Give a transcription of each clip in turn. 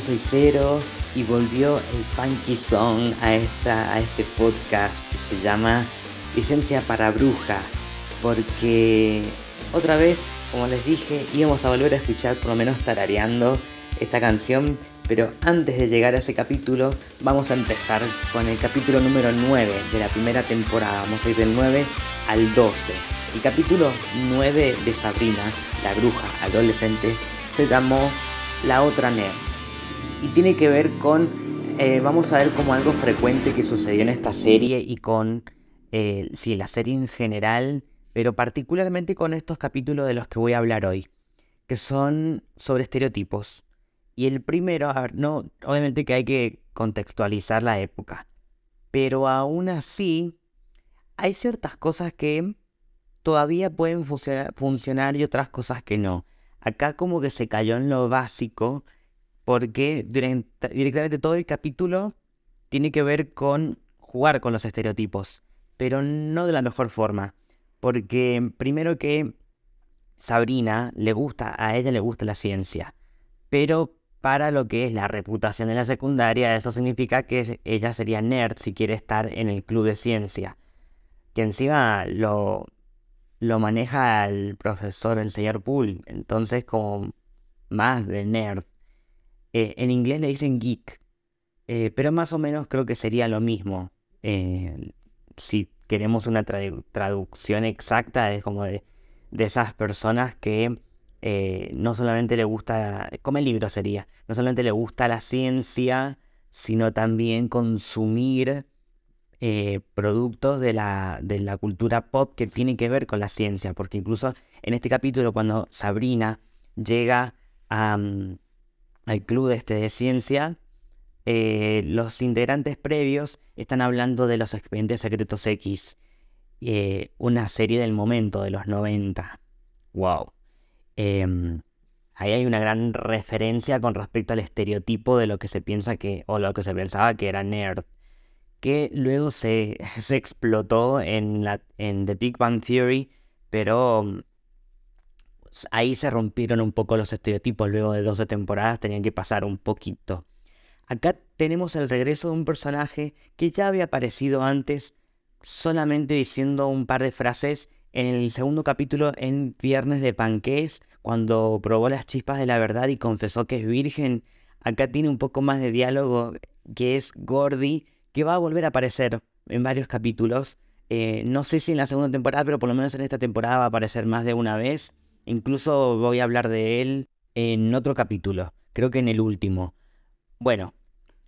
Yo soy Cero y volvió el Funky Song a, esta, a este podcast que se llama Licencia para Bruja, porque otra vez, como les dije, íbamos a volver a escuchar por lo menos tarareando esta canción, pero antes de llegar a ese capítulo, vamos a empezar con el capítulo número 9 de la primera temporada, vamos a ir del 9 al 12. El capítulo 9 de Sabrina, la bruja adolescente, se llamó La otra nerd. Y tiene que ver con, eh, vamos a ver como algo frecuente que sucedió en esta serie y con, eh, sí, la serie en general, pero particularmente con estos capítulos de los que voy a hablar hoy, que son sobre estereotipos. Y el primero, a ver, no, obviamente que hay que contextualizar la época, pero aún así hay ciertas cosas que todavía pueden funcionar y otras cosas que no. Acá como que se cayó en lo básico porque directamente todo el capítulo tiene que ver con jugar con los estereotipos, pero no de la mejor forma. Porque primero que Sabrina le gusta, a ella le gusta la ciencia, pero para lo que es la reputación en la secundaria, eso significa que ella sería nerd si quiere estar en el club de ciencia. Que encima lo, lo maneja el profesor, el señor Poole, entonces como más de nerd. Eh, en inglés le dicen geek, eh, pero más o menos creo que sería lo mismo. Eh, si queremos una traducción exacta, es como de, esas personas que no solamente le gusta, como el libro sería, no solamente le gusta la ciencia, sino también consumir productos de la, de la cultura pop que tiene que ver con la ciencia, porque incluso en este capítulo cuando Sabrina llega al club este de ciencia, eh, los integrantes previos están hablando de los expedientes secretos X, eh, una serie del momento de los 90. ¡Wow! Em, ahí hay una gran referencia con respecto al estereotipo de lo que se piensa que, o lo que se pensaba que era nerd que luego se, se explotó en, la, en The Big Bang Theory, pero ahí se rompieron un poco los estereotipos, luego de 12 temporadas tenían que pasar un poquito. Acá tenemos el regreso de un personaje que ya había aparecido antes solamente diciendo un par de frases en el segundo capítulo en Viernes de Panqués, cuando probó las chispas de la verdad y confesó que es virgen. Acá tiene un poco más de diálogo que es Gordy que va a volver a aparecer en varios capítulos. Eh, no sé si en la segunda temporada, pero por lo menos en esta temporada va a aparecer más de una vez. Incluso voy a hablar de él en otro capítulo, creo que en el último. Bueno,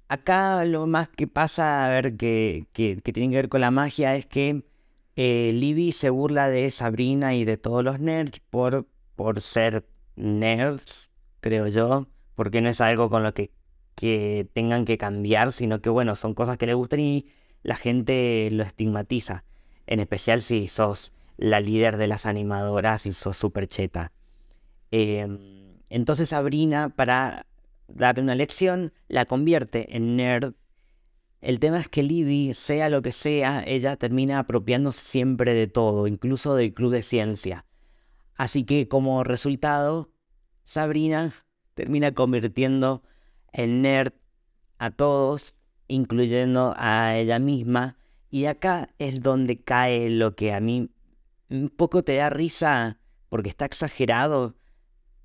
acá lo más que pasa, a ver, que, que, tiene que ver con la magia es que eh, Libby se burla de Sabrina y de todos los nerds por, por ser nerds, creo yo, porque no es algo con lo que que tengan que cambiar, sino que bueno, son cosas que le gustan y la gente lo estigmatiza. En especial si sos la líder de las animadoras y sos super cheta. Em, entonces Sabrina, para darle una lección, la convierte en nerd. El tema es que Libby, sea lo que sea, ella termina apropiándose siempre de todo, incluso del club de ciencia. Así que como resultado, Sabrina termina convirtiendo el nerd a todos, incluyendo a ella misma. Y acá es donde cae lo que a mí un poco te da risa, porque está exagerado,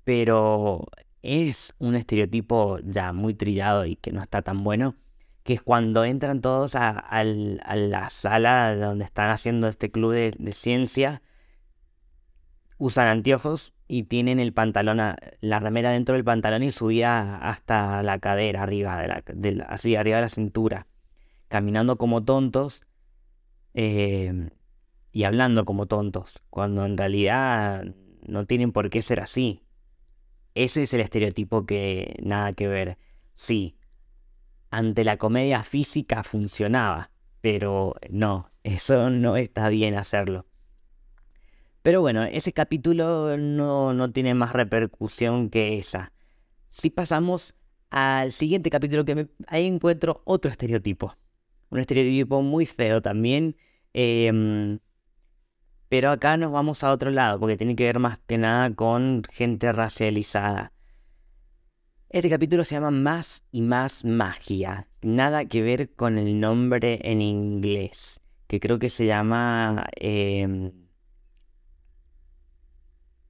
pero es un estereotipo ya muy trillado y que no está tan bueno, que es cuando entran todos a, la sala donde están haciendo este club de ciencia, usan anteojos y tienen el pantalón, la remera dentro del pantalón y subida hasta la cadera, arriba de la, así, arriba de la cintura, caminando como tontos eh, y hablando como tontos, cuando en realidad no tienen por qué ser así. Ese es el estereotipo que nada que ver. Sí, ante la comedia física funcionaba, pero no, eso no está bien hacerlo. Pero bueno, ese capítulo no, no tiene más repercusión que esa. Si pasamos al siguiente capítulo, que ahí encuentro otro estereotipo. Un estereotipo muy feo también. Em, pero acá nos vamos a otro lado, porque tiene que ver más que nada con gente racializada. Este capítulo se llama Más y más magia. Nada que ver con el nombre en inglés, que creo que se llama em,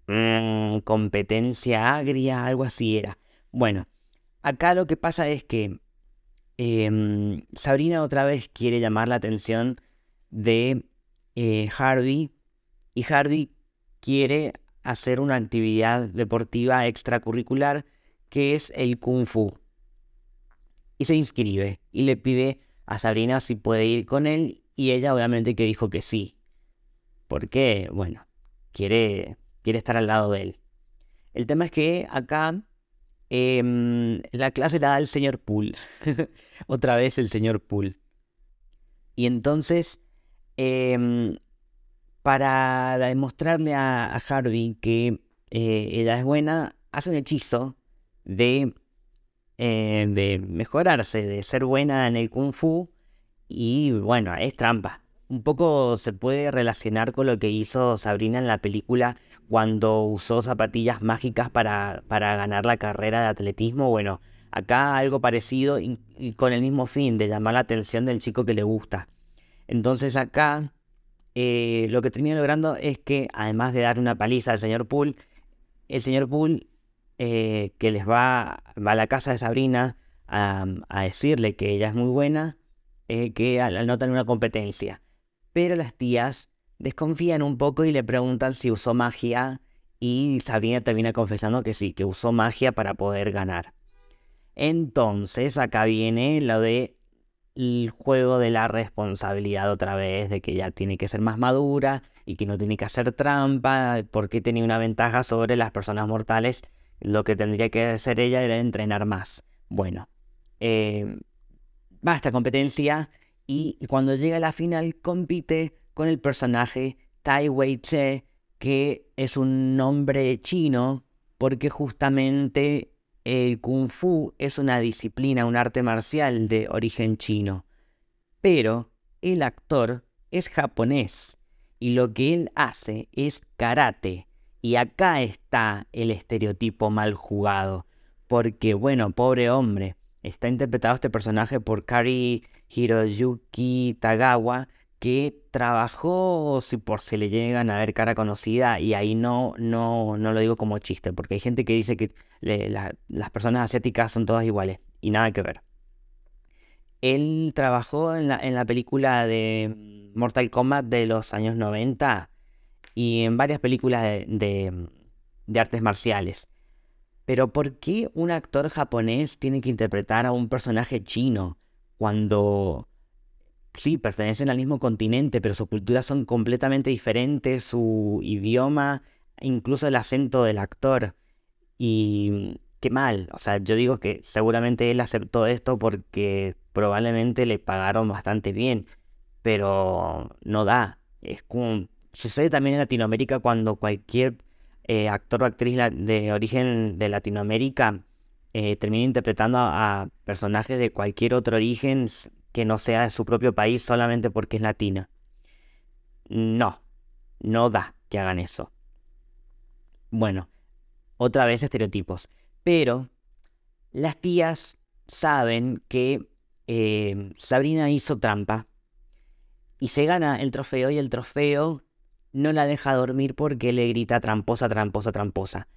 mm, competencia agria, algo así era. Bueno, acá lo que pasa es que em, Sabrina otra vez quiere llamar la atención de eh, Harvey y Harvey quiere hacer una actividad deportiva extracurricular que es el kung fu. Y se inscribe y le pide a Sabrina si puede ir con él y ella obviamente que dijo que sí. Porque, bueno, quiere, quiere estar al lado de él. El tema es que acá em, la clase la da el señor Poole. Otra vez el señor Poole. Y entonces, em, para demostrarle a, Harvey que eh, ella es buena, hace un hechizo de, eh, de mejorarse, de ser buena en el kung fu. Y bueno, es trampa. Un poco se puede relacionar con lo que hizo Sabrina en la película cuando usó zapatillas mágicas para, para ganar la carrera de atletismo. Bueno, acá algo parecido y, con el mismo fin de llamar la atención del chico que le gusta. Entonces acá eh, lo que termina logrando es que además de dar una paliza al señor Poole, el señor Poole eh, que les va, va, a la casa de Sabrina a, decirle que ella es muy buena, eh, que anotan una competencia. Pero las tías desconfían un poco y le preguntan si usó magia y Sabrina termina confesando que sí, que usó magia para poder ganar. Entonces acá viene lo de el juego de la responsabilidad otra vez, de que ella tiene que ser más madura y que no tiene que hacer trampa, porque tenía una ventaja sobre las personas mortales lo que tendría que hacer ella era entrenar más. Bueno, eh, va a esta competencia y cuando llega a la final compite con el personaje Tai Wei Che, que es un nombre chino porque justamente el kung fu es una disciplina, un arte marcial de origen chino. Pero el actor es japonés y lo que él hace es karate. Y acá está el estereotipo mal jugado. Porque, bueno, pobre hombre, está interpretado este personaje por Kari Hiroyuki Tagawa, que trabajó, si por si le llegan a ver cara conocida, y ahí no, no, no lo digo como chiste, porque hay gente que dice que las personas asiáticas son todas iguales, y nada que ver. Él trabajó en la, en la película de Mortal Kombat de los años 90 y en varias películas de, artes marciales. Pero ¿por qué un actor japonés tiene que interpretar a un personaje chino cuando sí, pertenecen al mismo continente, pero sus culturas son completamente diferentes, su idioma, incluso el acento del actor. Y qué mal, o sea, yo digo que seguramente él aceptó esto porque probablemente le pagaron bastante bien, pero no da, es como Sucede también en Latinoamérica cuando cualquier eh, actor o actriz de origen de Latinoamérica eh, termina interpretando a, personajes de cualquier otro origen que no sea de su propio país solamente porque es latina. No, no da que hagan eso. Bueno, otra vez estereotipos. Pero las tías saben que eh, Sabrina hizo trampa y se gana el trofeo y el trofeo no la deja dormir porque le grita tramposa, tramposa, tramposa.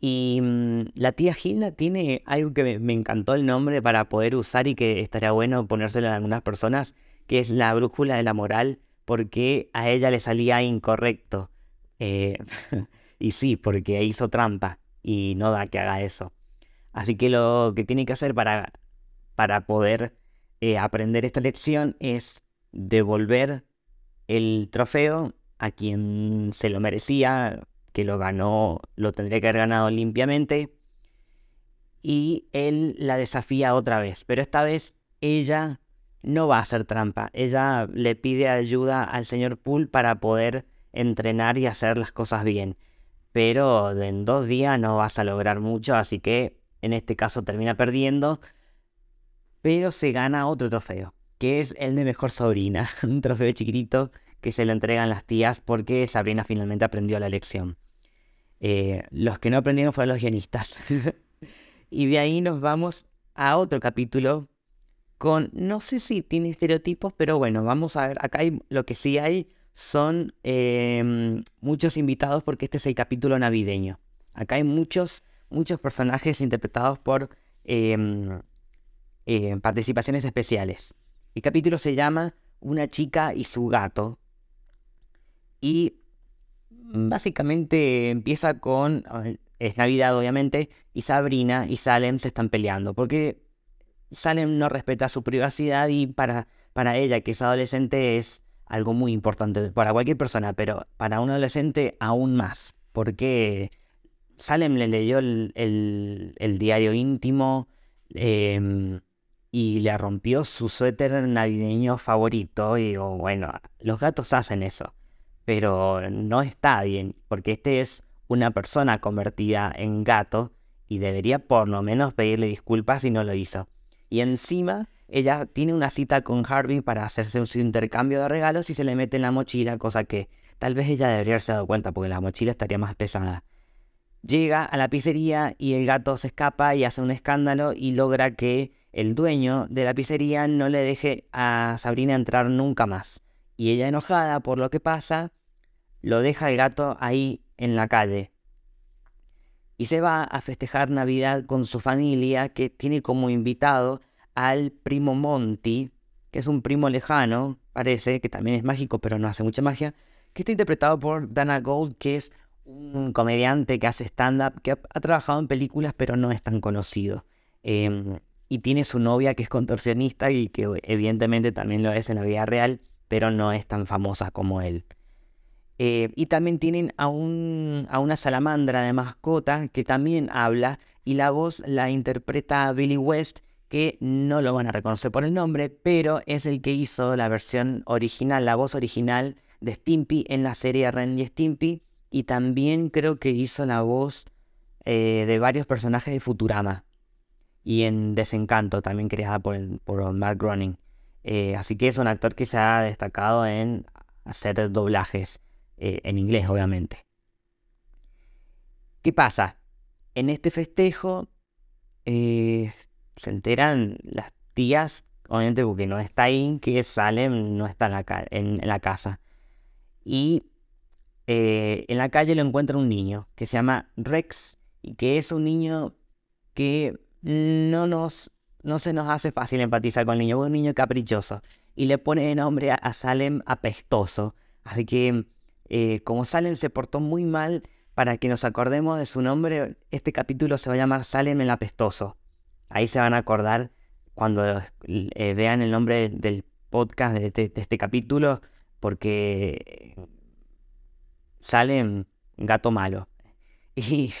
Y mm, la tía Gilda tiene algo que me, encantó el nombre para poder usar y que estaría bueno ponérselo a algunas personas, que es la brújula de la moral, porque a ella le salía incorrecto. Eh, y sí, porque hizo trampa y no da que haga eso. Así que lo que tiene que hacer para, para poder eh, aprender esta lección es devolver el trofeo a quien se lo merecía, que lo ganó, lo tendría que haber ganado limpiamente. Y él la desafía otra vez, pero esta vez ella no va a hacer trampa. Ella le pide ayuda al señor Poole para poder entrenar y hacer las cosas bien. Pero en dos días no vas a lograr mucho, así que en este caso termina perdiendo. Pero se gana otro trofeo, que es el de mejor sobrina. Un trofeo chiquitito que se lo entregan las tías porque Sabrina finalmente aprendió la lección. Eh, los que no aprendieron fueron los guionistas. Y de ahí nos vamos a otro capítulo con, no sé si tiene estereotipos, pero bueno, vamos a ver, acá hay, lo que sí hay son em, muchos invitados porque este es el capítulo navideño. Acá hay muchos, muchos personajes interpretados por em, em, participaciones especiales. El capítulo se llama Una chica y su gato. Y básicamente empieza con, es Navidad obviamente, y Sabrina y Salem se están peleando, porque Salem no respeta su privacidad y para, para ella, que es adolescente, es algo muy importante para cualquier persona, pero para un adolescente aún más, porque Salem le leyó el, diario íntimo em, y le rompió su suéter navideño favorito y bueno, los gatos hacen eso, pero no está bien, porque este es una persona convertida en gato y debería por lo menos pedirle disculpas si no lo hizo. Y encima ella tiene una cita con Harvey para hacerse un intercambio de regalos y se le mete en la mochila, cosa que tal vez ella debería haberse dado cuenta porque la mochila estaría más pesada. Llega a la pizzería y el gato se escapa y hace un escándalo y logra que el dueño de la pizzería no le deje a Sabrina entrar nunca más. Y ella enojada por lo que pasa, lo deja el gato ahí en la calle. Y se va a festejar Navidad con su familia que tiene como invitado al primo Monty, que es un primo lejano, parece, que también es mágico pero no hace mucha magia, que está interpretado por Dana Gold, que es un comediante que hace stand-up, que ha, trabajado en películas pero no es tan conocido. Em, y tiene su novia que es contorsionista y que evidentemente también lo es en la vida real, pero no es tan famosa como él. Eh, y también tienen a, un, a una salamandra de mascota que también habla y la voz la interpreta Billy West, que no lo van a reconocer por el nombre, pero es el que hizo la versión original, la voz original de Stimpy en la serie Ren y Stimpy, y también creo que hizo la voz eh, de varios personajes de Futurama y en Desencanto, también creada por, por Matt Groening. Eh, así que es un actor que se ha destacado en hacer doblajes. Eh, en inglés obviamente. ¿Qué pasa? En este festejo eh, se enteran las tías, obviamente porque no está ahí, que Salem no está en la, casa. Y en la calle lo encuentra un niño que se llama Rex y que es un niño que no nos no se nos hace fácil empatizar con el niño, un niño caprichoso y le pone de nombre a Salem apestoso. Así que eh, como Salem se portó muy mal, para que nos acordemos de su nombre, este capítulo se va a llamar Salem el Apestoso. Ahí se van a acordar cuando eh, vean el nombre del podcast este, de este, capítulo, porque Salem, gato malo. Y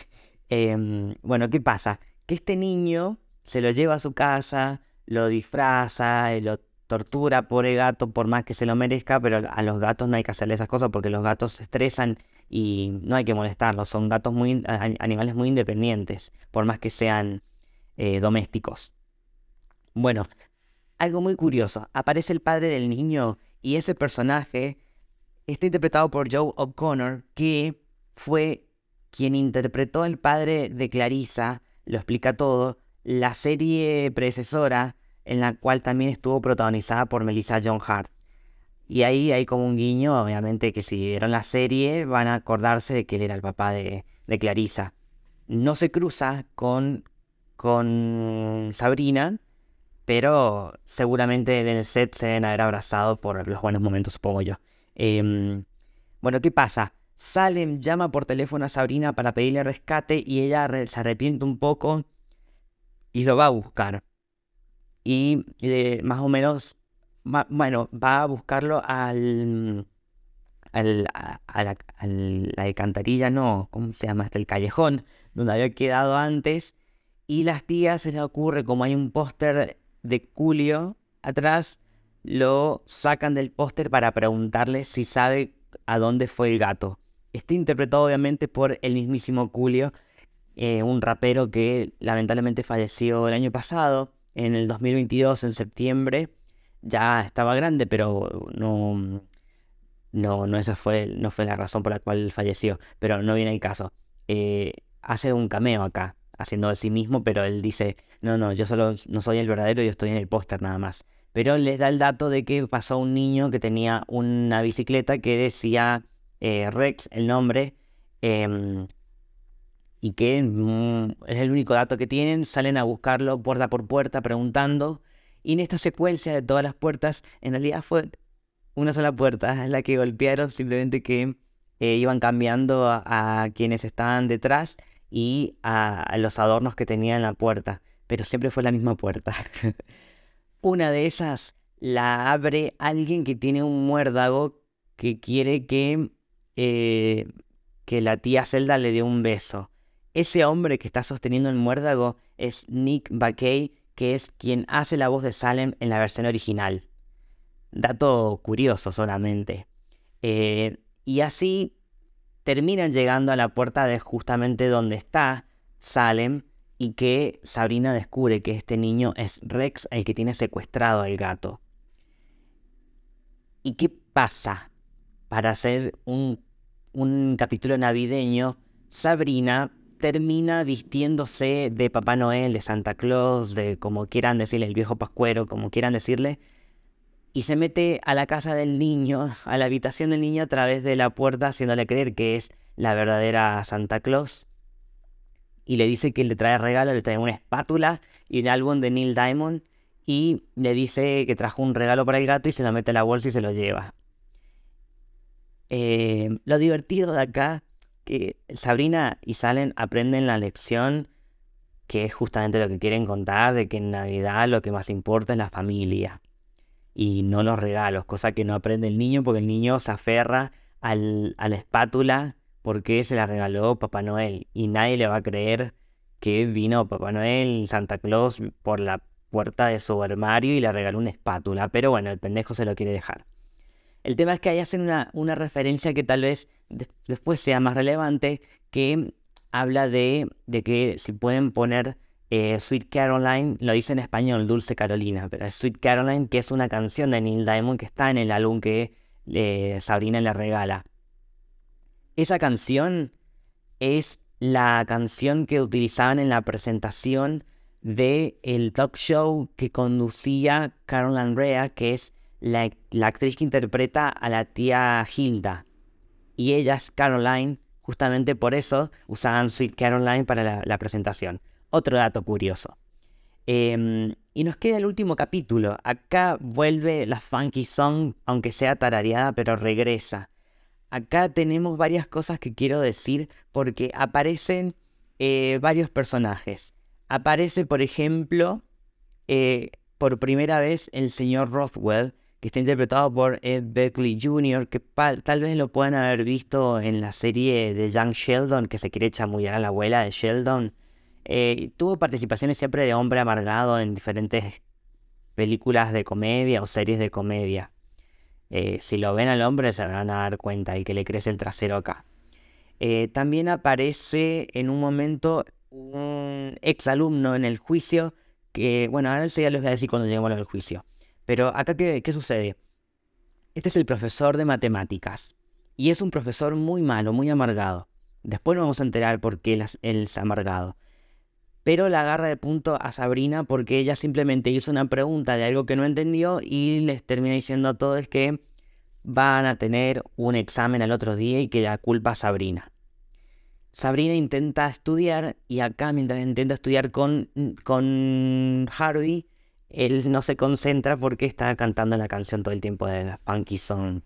em, bueno, ¿qué pasa? Que este niño se lo lleva a su casa, lo disfraza, lo tortura, pobre gato, por más que se lo merezca, pero a los gatos no hay que hacerle esas cosas porque los gatos se estresan y no hay que molestarlos. Son gatos muy, animales muy independientes, por más que sean eh, domésticos. Bueno, algo muy curioso. Aparece el padre del niño y ese personaje está interpretado por Joe O'Connor, que fue quien interpretó el padre de Clarissa, lo explica todo, la serie predecesora en la cual también estuvo protagonizada por Melissa John Hart. Y ahí hay como un guiño, obviamente, que si vieron la serie van a acordarse de que él era el papá de, de Clarissa. No se cruza con, con Sabrina, pero seguramente en el set se deben haber abrazado por los buenos momentos, supongo yo. Em, bueno, ¿qué pasa? Salem llama por teléfono a Sabrina para pedirle rescate y ella se arrepiente un poco y lo va a buscar y eh, más o menos, bueno, va a buscarlo al, al, a, la, alcantarilla, no, ¿cómo se llama? Hasta el callejón, donde había quedado antes. Y las tías se les ocurre, como hay un póster de Julio atrás, lo sacan del póster para preguntarle si sabe a dónde fue el gato. Está interpretado obviamente por el mismísimo Julio, eh, un rapero que lamentablemente falleció el año pasado en el 2022, en septiembre, ya estaba grande, pero no, no, no esa fue, no fue la razón por la cual falleció, pero no viene el caso. Eh, hace un cameo acá, haciendo de sí mismo, pero él dice, no, no, yo solo no soy el verdadero, yo estoy en el póster nada más. Pero les da el dato de que pasó un niño que tenía una bicicleta que decía eh, Rex, el nombre, em, y que mm, es el único dato que tienen, salen a buscarlo puerta por puerta preguntando, y en esta secuencia de todas las puertas, en realidad fue una sola puerta en la que golpearon, simplemente que eh, iban cambiando a, quienes estaban detrás y a, los adornos que tenía en la puerta, pero siempre fue la misma puerta. una de esas la abre alguien que tiene un muérdago que quiere que, eh, que la tía Zelda le dé un beso. Ese hombre que está sosteniendo el muérdago es Nick Bakay, que es quien hace la voz de Salem en la versión original. Dato curioso solamente. Eh, y así terminan llegando a la puerta de justamente donde está Salem y que Sabrina descubre que este niño es Rex el que tiene secuestrado al gato. ¿Y qué pasa? Para hacer un, un capítulo navideño, Sabrina termina vistiéndose de Papá Noel, de Santa Claus, de como quieran decirle, el viejo pascuero, como quieran decirle, y se mete a la casa del niño, a la habitación del niño a través de la puerta, haciéndole creer que es la verdadera Santa Claus. Y le dice que le trae regalo, le trae una espátula y un álbum de Neil Diamond. Y le dice que trajo un regalo para el gato y se lo mete a la bolsa y se lo lleva. Eh, lo divertido de acá, que Sabrina y Salen aprenden la lección que es justamente lo que quieren contar, de que en Navidad lo que más importa es la familia y no los regalos, cosa que no aprende el niño porque el niño se aferra al, a la espátula porque se la regaló Papá Noel y nadie le va a creer que vino Papá Noel, Santa Claus por la puerta de su armario y le regaló una espátula, pero bueno, el pendejo se lo quiere dejar. El tema es que ahí hacen una, una referencia que tal vez después sea más relevante, que habla de, de que si pueden poner eh, Sweet Caroline lo dice en español, Dulce Carolina, pero Sweet Caroline, que es una canción de Neil Diamond que está en el álbum que eh, Sabrina le regala. Esa canción es la canción que utilizaban en la presentación de el talk show que conducía Caroline Rea, que es la, actriz que interpreta a la tía Hilda. Y ella es Caroline, justamente por eso usaban Sweet Caroline para la presentación. Otro dato curioso. Em, y nos queda el último capítulo. Acá vuelve la funky song, aunque sea tarareada, pero regresa. Acá tenemos varias cosas que quiero decir porque aparecen eh, varios personajes. Aparece, por ejemplo, eh, por primera vez el señor Rothwell, que está interpretado por Ed Beckley Jr., que tal vez lo puedan haber visto en la serie de Young Sheldon, que se quiere chamullar a la abuela de Sheldon. Eh, tuvo participaciones siempre de hombre amargado en diferentes películas de comedia o series de comedia. Eh, si lo ven al hombre se van a dar cuenta el que le crece el trasero acá. Eh, también aparece en un momento un ex alumno en el juicio que, bueno, ahora ya les voy a decir cuando lleguemos al juicio. Pero acá, ¿qué, ¿qué, sucede? Este es el profesor de matemáticas. Y es un profesor muy malo, muy amargado. Después nos vamos a enterar por qué él es amargado pero la agarra de punto a Sabrina porque ella simplemente hizo una pregunta de algo que no entendió y les termina diciendo a todos que van a tener un examen al otro día y que la culpa a Sabrina. Sabrina intenta estudiar y acá mientras intenta estudiar con, con Harvey, él no se concentra porque está cantando la canción todo el tiempo de la Funky Song.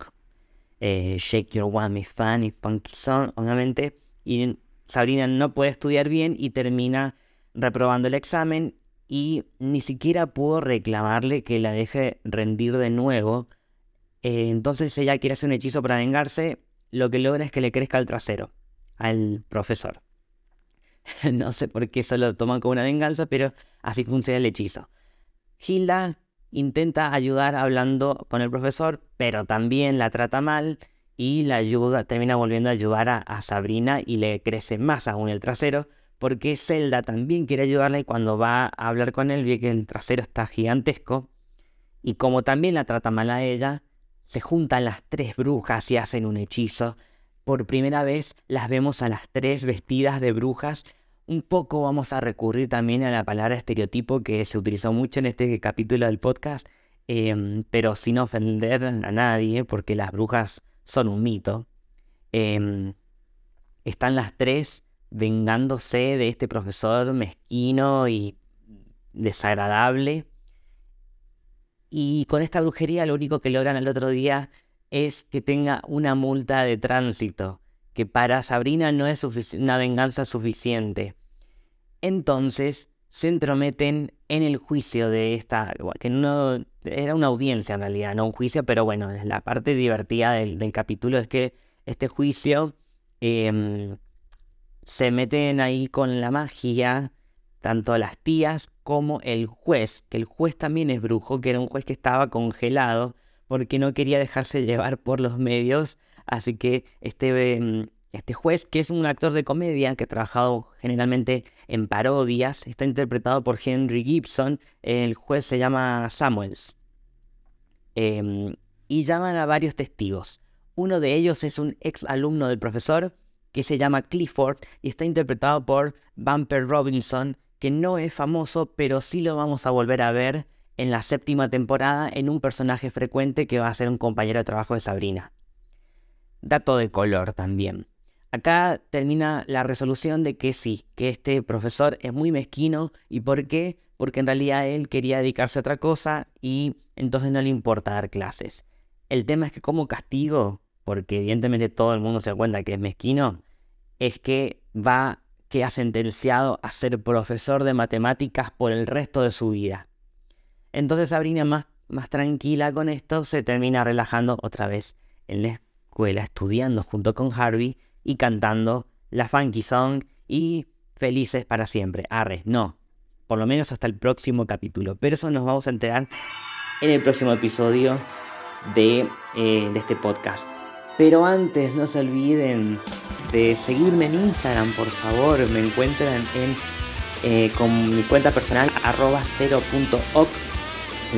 Eh, Shake Your Whammy Funny Funky Song, obviamente. Y Sabrina no puede estudiar bien y termina reprobando el examen y ni siquiera pudo reclamarle que la deje rendir de nuevo. Eh, entonces ella quiere hacer un hechizo para vengarse, lo que logra es que le crezca el trasero al profesor. no sé por qué eso lo toman como una venganza, pero así funciona el hechizo. Hilda intenta ayudar hablando con el profesor, pero también la trata mal y la ayuda, termina volviendo a ayudar a Sabrina y le crece más aún el trasero porque Zelda también quiere ayudarla y cuando va a hablar con él ve que el trasero está gigantesco y como también la trata mal a ella, se juntan las tres brujas y hacen un hechizo. Por primera vez las vemos a las tres vestidas de brujas, un poco vamos a recurrir también a la palabra estereotipo que se utilizó mucho en este capítulo del podcast, em, pero sin ofender a nadie, porque las brujas son un mito. Em, están las tres vengándose de este profesor mezquino y desagradable. Y con esta brujería lo único que logran el otro día es que tenga una multa de tránsito, que para Sabrina no es una venganza suficiente. Entonces se entrometen en el juicio de esta, que no era una audiencia en realidad, no un juicio, pero bueno, la parte divertida del, capítulo es que este juicio em, se meten ahí con la magia, tanto las tías como el juez, que el juez también es brujo, que era un juez que estaba congelado porque no quería dejarse llevar por los medios, así que este, em, este juez, que es un actor de comedia que ha trabajado generalmente en parodias, está interpretado por Henry Gibson, el juez se llama Samuels, em, y llaman a varios testigos. Uno de ellos es un ex alumno del profesor que se llama Clifford y está interpretado por Bumper Robinson, que no es famoso, pero sí lo vamos a volver a ver en la séptima temporada en un personaje frecuente que va a ser un compañero de trabajo de Sabrina. Dato de color también. Acá termina la resolución de que sí, que este profesor es muy mezquino. ¿Y por qué? Porque en realidad él quería dedicarse a otra cosa y entonces no le importa dar clases. El tema es que como castigo porque evidentemente todo el mundo se da cuenta que es mezquino, es que va, que ha sentenciado a ser profesor de matemáticas por el resto de su vida. Entonces Sabrina, más, más tranquila con esto, se termina relajando otra vez en estudiando junto con Harvey y cantando la funky song y felices para siempre. Arre, no, por lo menos hasta el próximo capítulo. Pero eso nos vamos a enterar en el próximo episodio de, eh, de este podcast. Pero antes no se olviden de seguirme en Instagram, por favor. Me encuentran en eh, con mi cuenta personal arroba 0.oc.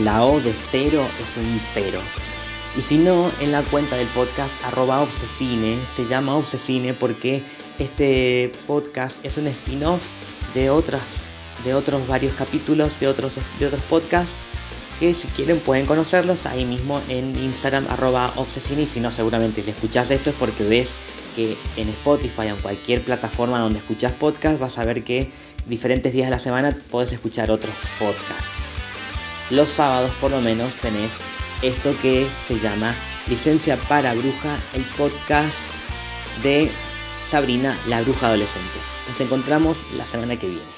La O de cero es un cero. Y si no, en la cuenta del podcast arroba obsesine. Se llama obsesine porque este podcast es un spin-off de otras de otros varios capítulos de otros de otros podcasts que si quieren pueden conocerlos ahí mismo en Instagram arroba obsesini. Y si no, seguramente si escuchas esto es porque ves que en Spotify o en cualquier plataforma donde escuchas podcast vas a ver que diferentes días de la semana puedes escuchar otros podcasts. Los sábados por lo menos tenés esto que se llama Licencia para Bruja, el podcast de Sabrina, la bruja adolescente. Nos encontramos la semana que viene.